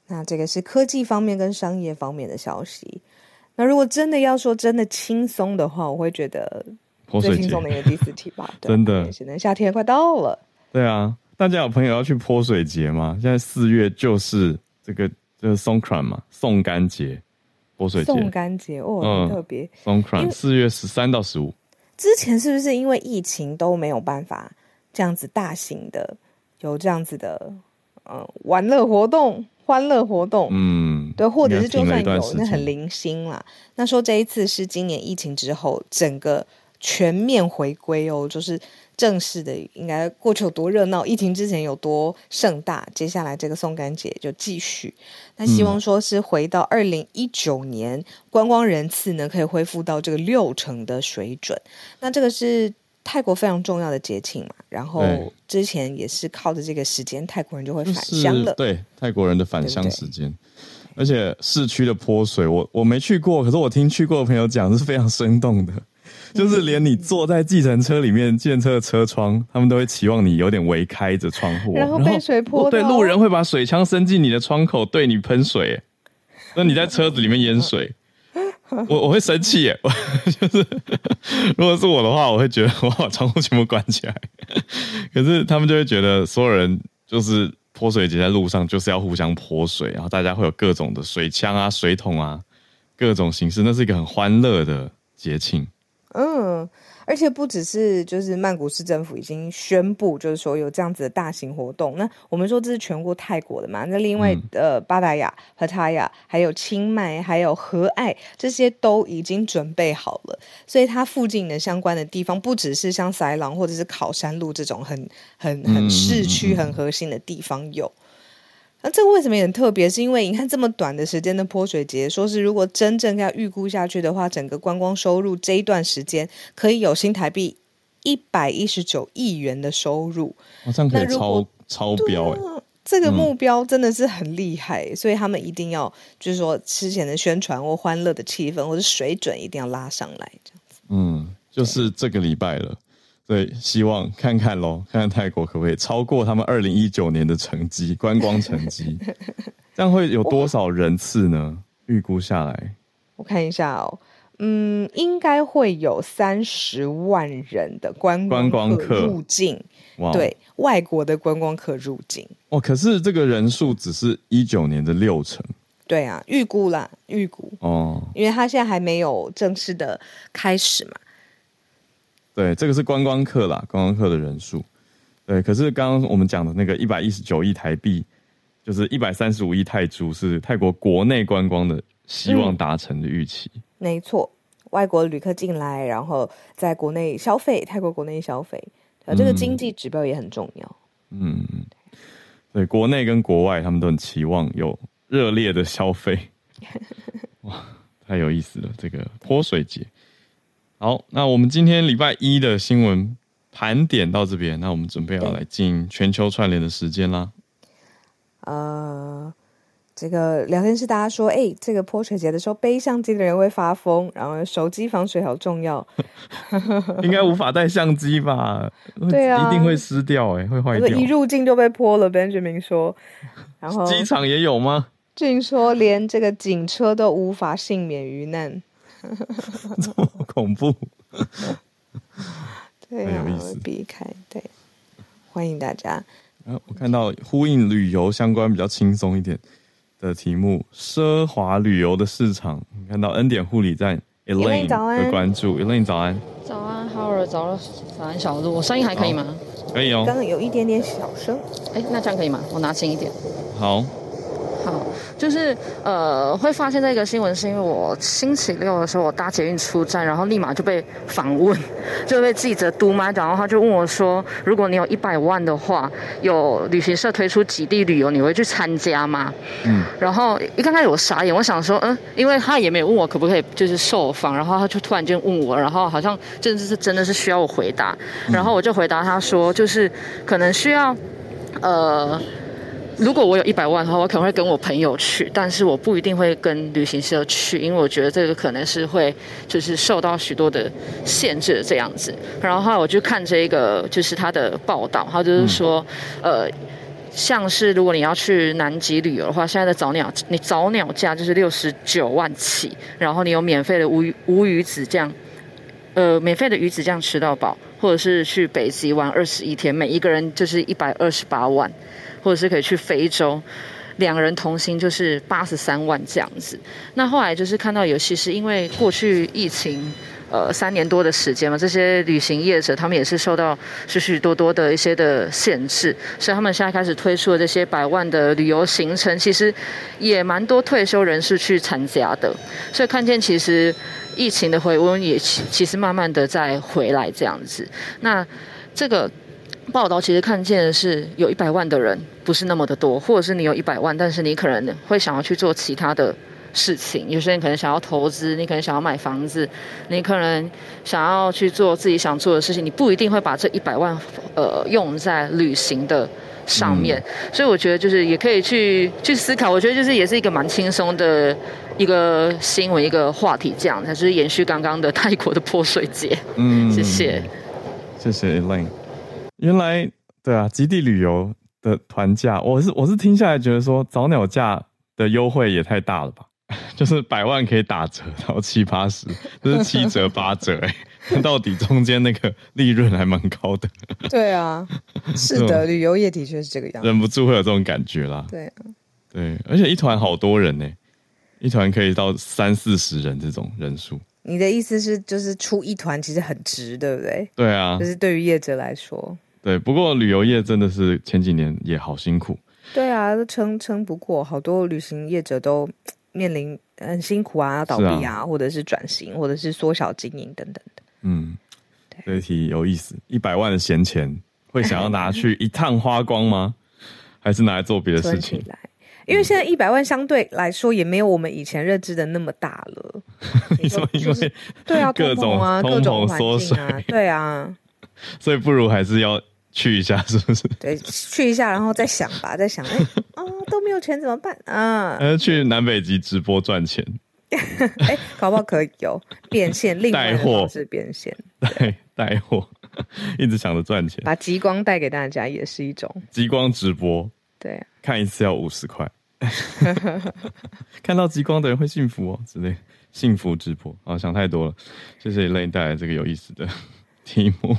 S1: 那这个是科技方面跟商业方面的消息。那如果真的要说真的轻松的话，我会觉得最轻松的一个第四题吧。
S2: 真的，
S1: 现在夏天快到了。
S2: 对啊，大家有朋友要去泼水节吗？现在四月就是这个。就是松 krant 嘛，送干节泼水节。
S1: 宋干节哦，很特
S2: 别。四月十三到十五。
S1: 之前是不是因为疫情都没有办法这样子大型的有这样子的呃玩乐活动、欢乐活动？嗯，对，或者是就算有，那很零星啦。那说这一次是今年疫情之后整个全面回归哦，就是。正式的应该过去有多热闹，疫情之前有多盛大，接下来这个送干节就继续。那希望说是回到二零一九年，嗯、观光人次呢可以恢复到这个六成的水准。那这个是泰国非常重要的节庆嘛，然后之前也是靠着这个时间，泰国人就会返乡了。
S2: 对，泰国人的返乡时间，对对，而且市区的泼水，我我没去过，可是我听去过的朋友讲是非常生动的。就是连你坐在计程车里面，计程车的车窗，他们都会期望你有点微开着窗户，
S1: 然后被水泼。
S2: 对，路人会把水枪伸进你的窗口，对你喷水。那你在车子里面淹水，我我会生气耶。就是如果是我的话，我会觉得我把窗户全部关起来。可是他们就会觉得所有人就是泼水节在路上就是要互相泼水，然后大家会有各种的水枪啊、水桶啊，各种形式，那是一个很欢乐的节庆。
S1: 嗯，而且不只是就是曼谷市政府已经宣布，就是说有这样子的大型活动。那我们说这是全国泰国的嘛？那另外呃巴达雅、和塔雅，还有清迈，还有和爱，这些都已经准备好了。所以它附近的相关的地方，不只是像塞朗或者是考山路这种很很很市区、很核心的地方有。那这个为什么也很特别？是因为你看这么短的时间的泼水节，说是如果真正要预估下去的话，整个观光收入这一段时间可以有新台币一百一十九亿元的收入。
S2: 好像可以超超标哎！
S1: 这个目标真的是很厉害，嗯、所以他们一定要就是说之前的宣传或欢乐的气氛或者水准一定要拉上来，这样子。
S2: 嗯，就是这个礼拜了。对，希望看看喽，看看泰国可不可以超过他们二零一九年的成绩，观光成绩，这样会有多少人次呢？预估下来，
S1: 我看一下哦，嗯，应该会有三十万人的观光客入境，对，外国的观光客入境。
S2: 哦，可是这个人数只是一九年的六成。
S1: 对啊，预估啦，预估哦，因为他现在还没有正式的开始嘛。
S2: 对，这个是观光客啦，观光客的人数。对，可是刚刚我们讲的那个一百一十九亿台币，就是一百三十五亿泰铢，是泰国国内观光的希望达成的预期。
S1: 嗯，没错，外国旅客进来，然后在国内消费，泰国国内消费，这个经济指标也很重要。
S2: 嗯，对，国内跟国外他们都很期望有热烈的消费。哇，太有意思了，这个泼水节。好，那我们今天礼拜一的新闻盘点到这边，那我们准备要来进全球串联的时间啦。
S1: 呃，这个聊天室大家说，哎、欸，这个泼水节的时候背相机的人会发疯，然后手机防水好重要。
S2: 应该无法带相机吧？对啊，一定会湿掉、欸，哎，会坏掉。
S1: 一入境就被泼了，Benjamin 说。然后
S2: 机场也有吗？
S1: 据说连这个警车都无法幸免于难。
S2: 这么恐怖，
S1: 对啊，避开，对，欢迎大家。
S2: 啊，我看到呼应旅游相关比较轻松一点的题目，奢华旅游的市场。你看到恩典护理站 Elaine 的关注，Elaine 早安，
S3: 早安，Howard 早安，早安小鹿，我声音还可以吗？
S2: 可以哦，
S1: 刚刚有一点点小声，
S3: 哎，那这样可以吗？我拿轻一点，
S2: 好。
S3: 好，就是呃，会发现这个新闻，是因为我星期六的时候，我搭捷运出站，然后立马就被访问，就被记者督麦，然后他就问我说：“如果你有一百万的话，有旅行社推出极地旅游，你会去参加吗？”嗯，然后一刚开始我傻眼，我想说，嗯，因为他也没有问我可不可以就是受访，然后他就突然间问我，然后好像真的是真的是需要我回答，然后我就回答他说，就是可能需要，呃。如果我有一百万的话，我可能会跟我朋友去，但是我不一定会跟旅行社去，因为我觉得这个可能是会就是受到许多的限制这样子。然后我就看这个就是他的报道，他就是说，呃，像是如果你要去南极旅游的话，现在的早鸟你早鸟价就是六十九万起，然后你有免费的无无鱼子酱，呃，免费的鱼子酱吃到饱，或者是去北极玩二十一天，每一个人就是一百二十八万。或者是可以去非洲，两人同行就是八十三万这样子。那后来就是看到有，其实因为过去疫情。呃，三年多的时间嘛，这些旅行业者他们也是受到许许多多的一些的限制，所以他们现在开始推出的这些百万的旅游行程，其实也蛮多退休人士去参加的。所以看见其实疫情的回温也其其实慢慢的在回来这样子。那这个报道其实看见的是有一百万的人不是那么的多，或者是你有一百万，但是你可能会想要去做其他的。事情，有些人可能想要投资，你可能想要买房子，你可能想要去做自己想做的事情，你不一定会把这一百万呃用在旅行的上面，嗯、所以我觉得就是也可以去去思考，我觉得就是也是一个蛮轻松的一个新闻一个话题，这样它就是延续刚刚的泰国的泼水节。嗯，谢谢，
S2: 谢谢 Elaine。原来对啊，极地旅游的团价，我是我是听下来觉得说早鸟价的优惠也太大了吧。就是百万可以打折到七八十，就是七折八折哎、欸，到底中间那个利润还蛮高的。
S1: 对啊，是的，旅游业的确是这个样子，
S2: 忍不住会有这种感觉啦。
S1: 对啊，
S2: 对，而且一团好多人呢、欸，一团可以到三四十人这种人数。
S1: 你的意思是，就是出一团其实很值，对不对？
S2: 对啊，
S1: 就是对于业者来说，
S2: 对。不过旅游业真的是前几年也好辛苦。
S1: 对啊，都撑撑不过，好多旅行业者都。面临很辛苦啊，倒闭啊，啊或者是转型，或者是缩小经营等等的。
S2: 嗯，对，这题有意思。一百万的闲钱会想要拿去一趟花光吗？还是拿来做别的事情？来，
S1: 因为现在一百万相对来说也没有我们以前认知的那么大了。
S2: 你说因为
S1: 对啊，
S2: 各种
S1: 啊，
S2: 各种缩水
S1: 啊，对啊，
S2: 所以不如还是要。去一下是不是？
S1: 对，去一下，然后再想吧，再想，哎，啊，都没有钱怎么办？啊？
S2: 呃，去南北极直播赚钱，
S1: 哎，搞不好可以有变现，另外的方式变现，
S2: 带带货，一直想着赚钱，
S1: 把极光带给大家也是一种。
S2: 极光直播，
S1: 对。啊，
S2: 看一次要五十块，看到极光的人会幸福哦，之类。幸福直播。啊，想太多了，谢谢 Elaine 带来这个有意思的题目。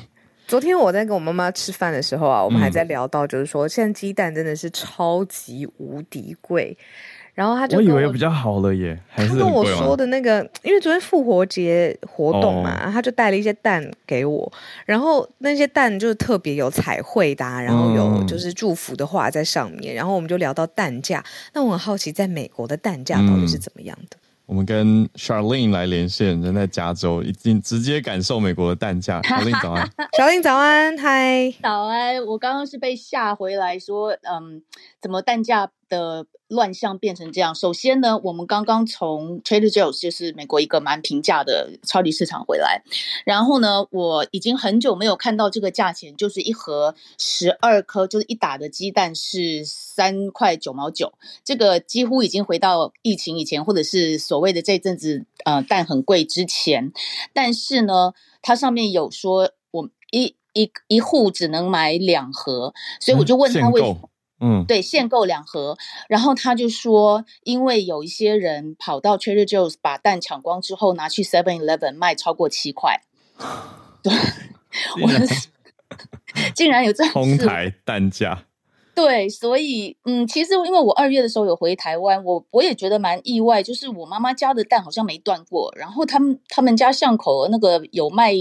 S1: 昨天我在跟我妈妈吃饭的时候啊，我们还在聊到，就是说现在鸡蛋真的是超级无敌贵。然后他就我，
S2: 我以为比较好了耶，还是
S1: 他跟我说的那个，因为昨天复活节活动嘛，哦、他就带了一些蛋给我，然后那些蛋就是特别有彩绘的、啊，然后有就是祝福的话在上面，嗯、然后我们就聊到蛋价。那我很好奇，在美国的蛋价到底是怎么样的？嗯
S2: 我们跟 Charlene 来连线，人在加州，已经直接感受美国的蛋价。Charlene 早安，
S1: Charlene 早安，嗨，
S4: 早安。我刚刚是被吓回来说，嗯，怎么蛋价的乱象变成这样？首先呢，我们刚刚从 Trader Joe's 就是美国一个蛮平价的超级市场回来，然后呢，我已经很久没有看到这个价钱，就是一盒十二颗，就是一打的鸡蛋是三块九毛九，这个几乎已经回到疫情以前，或者是所谓的这阵子呃蛋很贵之前。但是呢，它上面有说我一一一户只能买两盒，所以我就问他为什么。嗯，对，限购两盒，然后他就说，因为有一些人跑到 Trader Joe's 把蛋抢光之后，拿去 Seven Eleven 卖超过七块。对，我 竟然有这样
S2: 哄抬蛋价。
S4: 对，所以嗯，其实因为我二月的时候有回台湾，我我也觉得蛮意外，就是我妈妈家的蛋好像没断过，然后他们他们家巷口那个有卖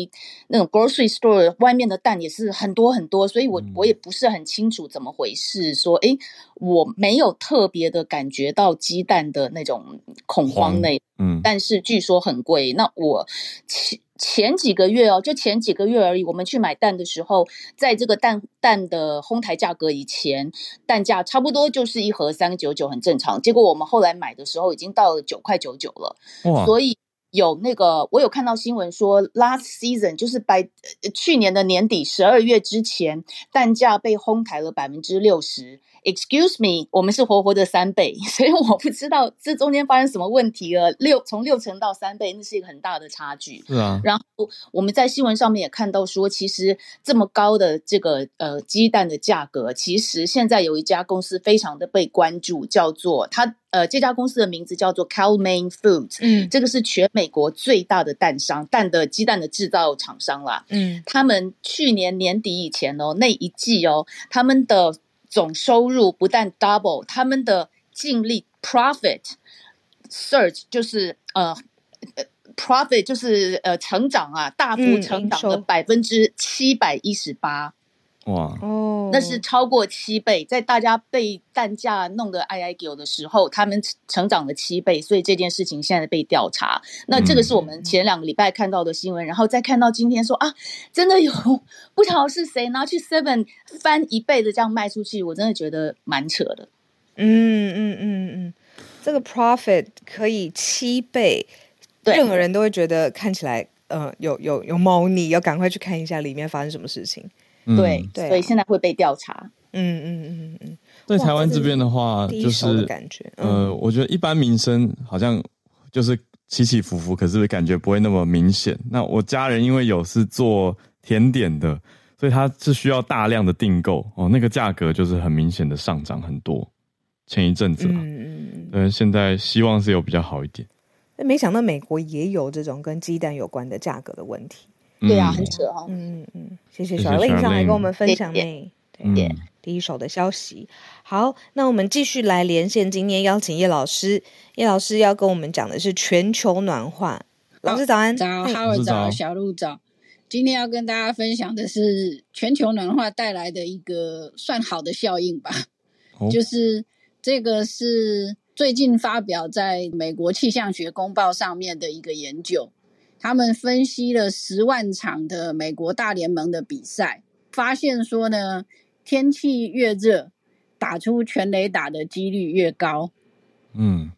S4: 那种 grocery store 外面的蛋也是很多很多，所以我我也不是很清楚怎么回事，说诶，我没有特别的感觉到鸡蛋的那种恐慌那，嗯，但是据说很贵，那我其。前几个月哦，就前几个月而已。我们去买蛋的时候，在这个蛋蛋的哄抬价格以前，蛋价差不多就是一盒三九九，很正常。结果我们后来买的时候，已经到了九块九九了。哇！所以有那个，我有看到新闻说，last season 就是百去年的年底十二月之前，蛋价被哄抬了百分之六十。Excuse me，我们是活活的三倍，所以我不知道这中间发生什么问题了。六从六成到三倍，那是一个很大的差距。
S2: 是啊，
S4: 然后我们在新闻上面也看到说，其实这么高的这个呃鸡蛋的价格，其实现在有一家公司非常的被关注，叫做它呃这家公司的名字叫做 Cal-Maine Foods，嗯，这个是全美国最大的蛋商，蛋的鸡蛋的制造厂商啦。嗯，他们去年年底以前哦，那一季哦，他们的总收入不但 double，他们的净利 profit surge 就是呃呃 profit 就是呃成长啊，大幅成长的百分之七百一十八。
S2: 哇
S1: 哦，
S4: 那是超过七倍，在大家被蛋价弄得哀哀叫的时候，他们成长了七倍，所以这件事情现在被调查。那这个是我们前两个礼拜看到的新闻，嗯、然后再看到今天说啊，真的有不晓得是谁拿去 Seven 翻一倍的这样卖出去，我真的觉得蛮扯的。
S1: 嗯嗯嗯嗯，这个 profit 可以七倍，对任何人都会觉得看起来呃有有有猫腻，要赶快去看一下里面发生什么事情。
S4: 嗯、对，对啊、所以现在会被调查。
S1: 嗯嗯嗯嗯，
S2: 在台湾这边的话，就是
S1: 感觉，
S2: 嗯、呃，我觉得一般民生好像就是起起伏伏，可是感觉不会那么明显。那我家人因为有是做甜点的，所以他是需要大量的订购哦，那个价格就是很明显的上涨很多。前一阵子嘛，嗯嗯嗯，呃，现在希望是有比较好一点。
S1: 没想到美国也有这种跟鸡蛋有关的价格的问题。
S4: 对啊，很扯哦。
S1: 嗯嗯，谢谢小令上来跟我们分享呢。对，第一手的消息。好，那我们继续来连线，今天邀请叶老师。叶老师要跟我们讲的是全球暖化。老师早安，
S5: 早，哈尔早，小鹿早。今天要跟大家分享的是全球暖化带来的一个算好的效应吧，就是这个是最近发表在美国气象学公报上面的一个研究。他们分析了十万场的美国大联盟的比赛，发现说呢，天气越热，打出全垒打的几率越高。
S2: 嗯，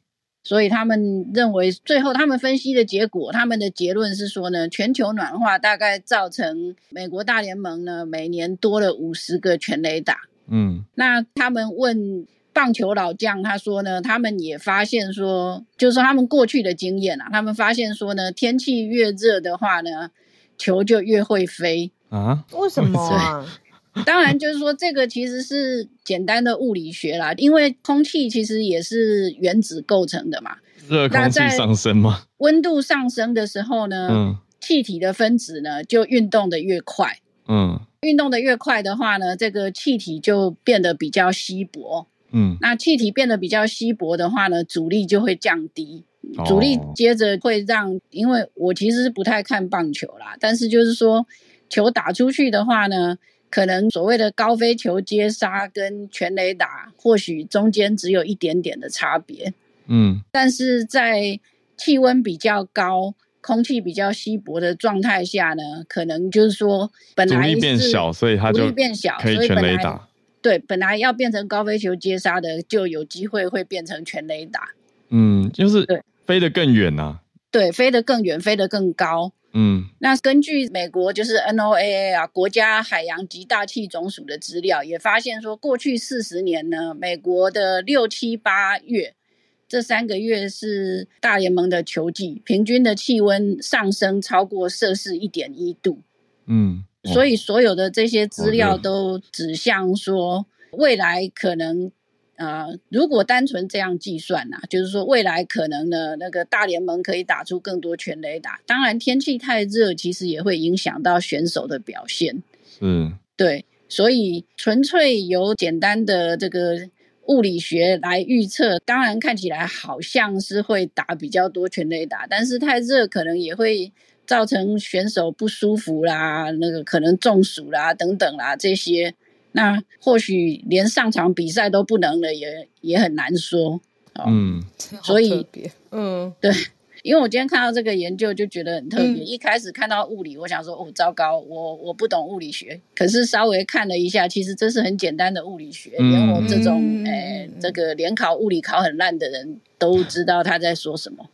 S5: 所以他们认为，最后他们分析的结果，他们的结论是说呢，全球暖化大概造成美国大联盟呢每年多了五十个全垒打。
S2: 嗯，
S5: 那他们问。棒球老将他说呢，他们也发现说，就是说他们过去的经验啊，他们发现说呢，天气越热的话呢，球就越会飞
S2: 啊？
S1: 为什么啊？
S5: 当然就是说这个其实是简单的物理学啦，因为空气其实也是原子构成的嘛。
S2: 热空气上升吗？
S5: 温度上升的时候呢，嗯，气体的分子呢就运动得越快，
S2: 嗯，
S5: 运动得越快的话呢，这个气体就变得比较稀薄。
S2: 嗯，
S5: 那气体变得比较稀薄的话呢，阻力就会降低，阻力接着会让，因为我其实是不太看棒球啦，但是就是说，球打出去的话呢，可能所谓的高飞球接杀跟全垒打，或许中间只有一点点的差别，
S2: 嗯，
S5: 但是在气温比较高、空气比较稀薄的状态下呢，可能就是说，本来
S2: 阻力变小，所以它就
S5: 变小，
S2: 可以全垒打。
S5: 对，本来要变成高飞球接杀的，就有机会会变成全垒打。
S2: 嗯，就是对，飞得更远呐。
S5: 对，飞得更远，飞得更高。
S2: 嗯，
S5: 那根据美国就是 NOAA 啊，国家海洋及大气总署的资料，也发现说，过去四十年呢，美国的六七八月这三个月是大联盟的球季，平均的气温上升超过摄氏一点一度。
S2: 嗯。
S5: 所以所有的这些资料都指向说，未来可能，呃，如果单纯这样计算呐，就是说未来可能呢，那个大联盟可以打出更多全垒打。当然，天气太热，其实也会影响到选手的表现。
S2: 嗯，
S5: 对，所以纯粹由简单的这个物理学来预测，当然看起来好像是会打比较多全垒打，但是太热可能也会。造成选手不舒服啦，那个可能中暑啦等等啦这些，那或许连上场比赛都不能了，也也很难说。哦、
S2: 嗯，
S5: 所以，
S1: 嗯，
S5: 对，因为我今天看到这个研究就觉得很特别。
S1: 嗯、
S5: 一开始看到物理，我想说哦，糟糕，我我不懂物理学。可是稍微看了一下，其实这是很简单的物理学，连、嗯、我这种诶、哎、这个联考物理考很烂的人都知道他在说什么。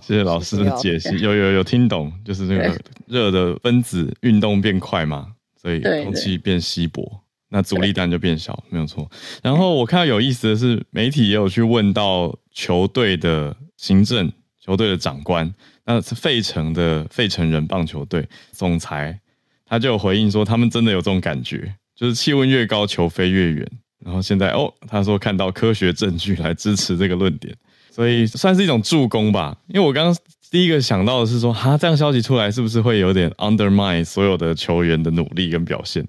S2: 谢谢老师的解析，有有有听懂，就是那个热的分子运动变快嘛，所以空气变稀薄，那阻力当然就变小，没有错。然后我看到有意思的是，媒体也有去问到球队的行政、球队的长官，那是费城的费城人棒球队总裁，他就有回应说，他们真的有这种感觉，就是气温越高，球飞越远。然后现在哦，他说看到科学证据来支持这个论点。所以算是一种助攻吧，因为我刚刚第一个想到的是说，哈，这样消息出来是不是会有点 undermine 所有的球员的努力跟表现？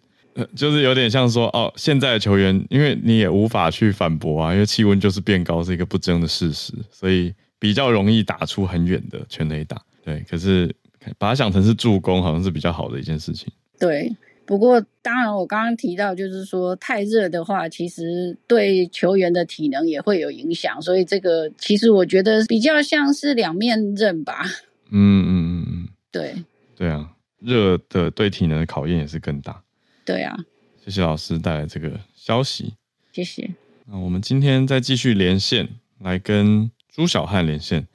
S2: 就是有点像说哦，现在的球员，因为你也无法去反驳啊，因为气温就是变高是一个不争的事实，所以比较容易打出很远的全垒打。对，可是把它想成是助攻，好像是比较好的一件事情。
S5: 对，不过当然我刚刚提到，就是说太热的话，其实对球员的体能也会有影响，所以这个其实我觉得比较像是两面刃吧。
S2: 嗯嗯嗯嗯，
S5: 对
S2: 对啊，热的对体能的考验也是更大。
S5: 对啊，
S2: 谢谢老师带来这个消息。
S5: 谢谢。
S2: 那我们今天再继续连线，来跟朱小汉连线。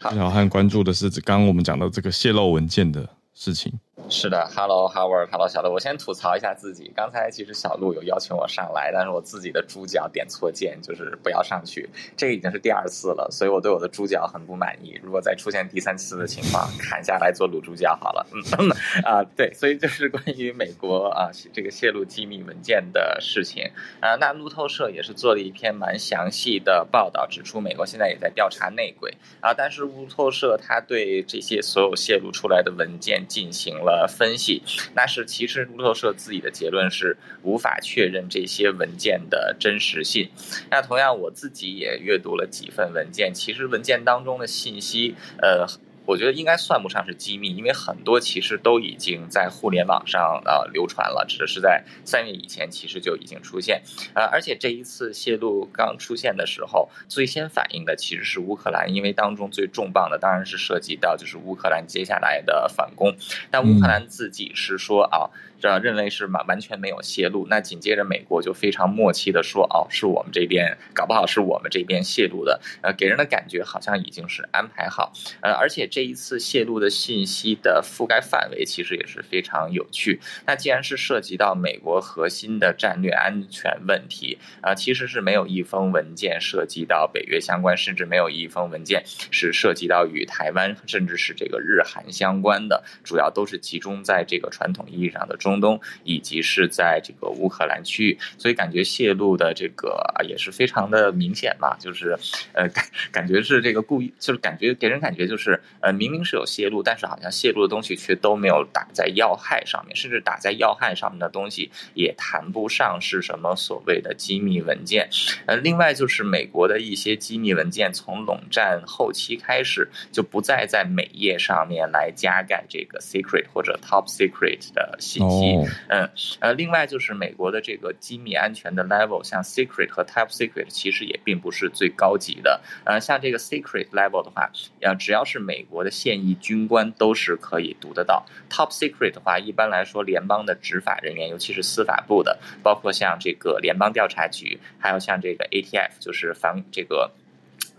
S2: 朱小汉关注的是刚刚我们讲到这个泄露文件的事情。
S6: 是的，Hello Howard，Hello 小路，我先吐槽一下自己。刚才其实小路有邀请我上来，但是我自己的猪脚点错键，就是不要上去。这个已经是第二次了，所以我对我的猪脚很不满意。如果再出现第三次的情况，砍下来做卤猪脚好了。嗯 啊，对，所以就是关于美国啊这个泄露机密文件的事情啊，那路透社也是做了一篇蛮详细的报道，指出美国现在也在调查内鬼啊，但是路透社他对这些所有泄露出来的文件进行了。分析，那是其实路透社自己的结论是无法确认这些文件的真实性。那同样，我自己也阅读了几份文件，其实文件当中的信息，呃。我觉得应该算不上是机密，因为很多其实都已经在互联网上呃流传了，只是在三月以前其实就已经出现，呃，而且这一次泄露刚出现的时候，最先反应的其实是乌克兰，因为当中最重磅的当然是涉及到就是乌克兰接下来的反攻，但乌克兰自己是说啊。这认为是完完全没有泄露，那紧接着美国就非常默契的说，哦，是我们这边，搞不好是我们这边泄露的，呃，给人的感觉好像已经是安排好，呃，而且这一次泄露的信息的覆盖范围其实也是非常有趣。那既然是涉及到美国核心的战略安全问题，呃，其实是没有一封文件涉及到北约相关，甚至没有一封文件是涉及到与台湾甚至是这个日韩相关的，主要都是集中在这个传统意义上的中。中东以及是在这个乌克兰区域，所以感觉泄露的这个也是非常的明显嘛，就是呃感感觉是这个故意，就是感觉给人感觉就是呃明明是有泄露，但是好像泄露的东西却都没有打在要害上面，甚至打在要害上面的东西也谈不上是什么所谓的机密文件。呃，另外就是美国的一些机密文件从冷战后期开始就不再在美页上面来加盖这个 secret 或者 top secret 的信息。
S2: Oh.
S6: 嗯，呃，另外就是美国的这个机密安全的 level，像 secret 和 top secret，其实也并不是最高级的。呃，像这个 secret level 的话，呃，只要是美国的现役军官都是可以读得到。top secret 的话，一般来说，联邦的执法人员，尤其是司法部的，包括像这个联邦调查局，还有像这个 ATF，就是防这个。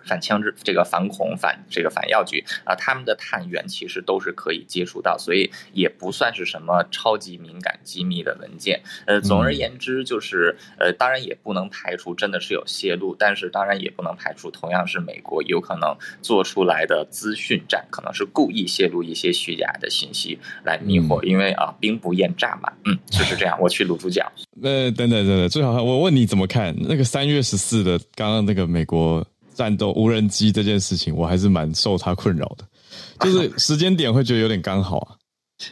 S6: 反枪支、这个反恐、反这个反药局啊，他们的探员其实都是可以接触到，所以也不算是什么超级敏感机密的文件。呃，总而言之，就是呃，当然也不能排除真的是有泄露，但是当然也不能排除同样是美国有可能做出来的资讯战，可能是故意泄露一些虚假的信息来迷惑，因为啊，兵不厌诈嘛。嗯，就是这样。我去卤猪脚。
S2: 呃，等等等等，最好我问你怎么看那个三月十四的刚刚那个美国。战斗无人机这件事情，我还是蛮受他困扰的，就是时间点会觉得有点刚好啊。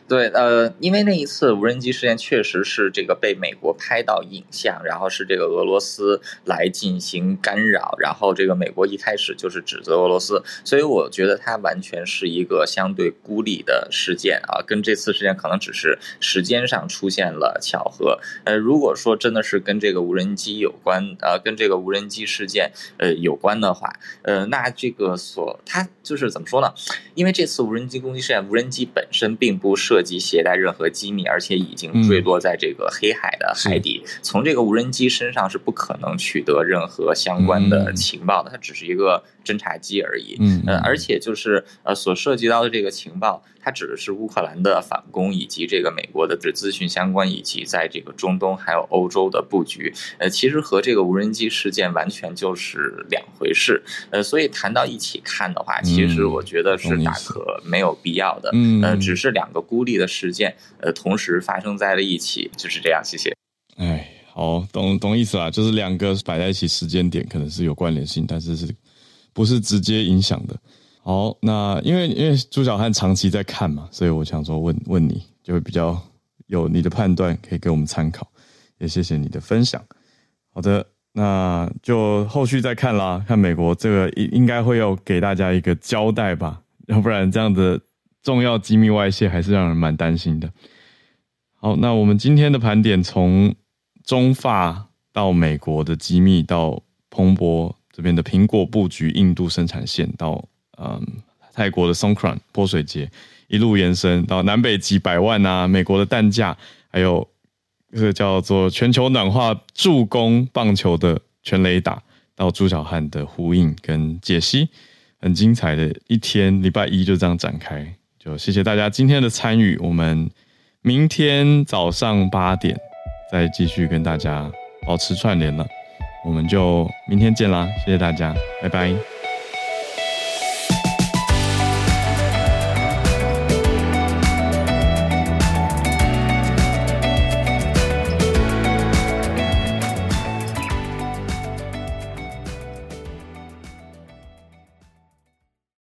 S6: 对，呃，因为那一次无人机事件确实是这个被美国拍到影像，然后是这个俄罗斯来进行干扰，然后这个美国一开始就是指责俄罗斯，所以我觉得它完全是一个相对孤立的事件啊，跟这次事件可能只是时间上出现了巧合。呃，如果说真的是跟这个无人机有关，呃，跟这个无人机事件呃有关的话，呃，那这个所它就是怎么说呢？因为这次无人机攻击事件，无人机本身并不涉及携带任何机密，而且已经坠落在这个黑海的海底。嗯、从这个无人机身上是不可能取得任何相关的情报的，它只是一个侦察机而已。嗯，呃，而且就是呃，所涉及到的这个情报，它指的是乌克兰的反攻，以及这个美国的这资讯相关，以及在这个中东还有欧洲的布局。呃，其实和这个无人机事件完全就是两回事。呃，所以谈到一起看的话，其实我觉得是大可没有必要的。嗯，呃，只是两个孤立的事件，呃，同时发生在了一起，就是这样。谢谢。
S2: 哎，好，懂懂意思了，就是两个摆在一起，时间点可能是有关联性，但是是不是直接影响的。好，那因为因为朱小汉长期在看嘛，所以我想说问问你，就会比较有你的判断可以给我们参考，也谢谢你的分享。好的，那就后续再看啦，看美国这个应应该会有给大家一个交代吧，要不然这样的重要机密外泄还是让人蛮担心的。好，那我们今天的盘点从中法到美国的机密，到彭博这边的苹果布局印度生产线，到嗯泰国的 Songkran 泼水节，一路延伸到南北极百万啊，美国的蛋价，还有这个叫做全球暖化助攻棒球的全雷打，到朱小汉的呼应跟解析，很精彩的一天，礼拜一就这样展开，就谢谢大家今天的参与，我们。明天早上八点再继续跟大家保持串联了，我们就明天见啦！谢谢大家，拜拜。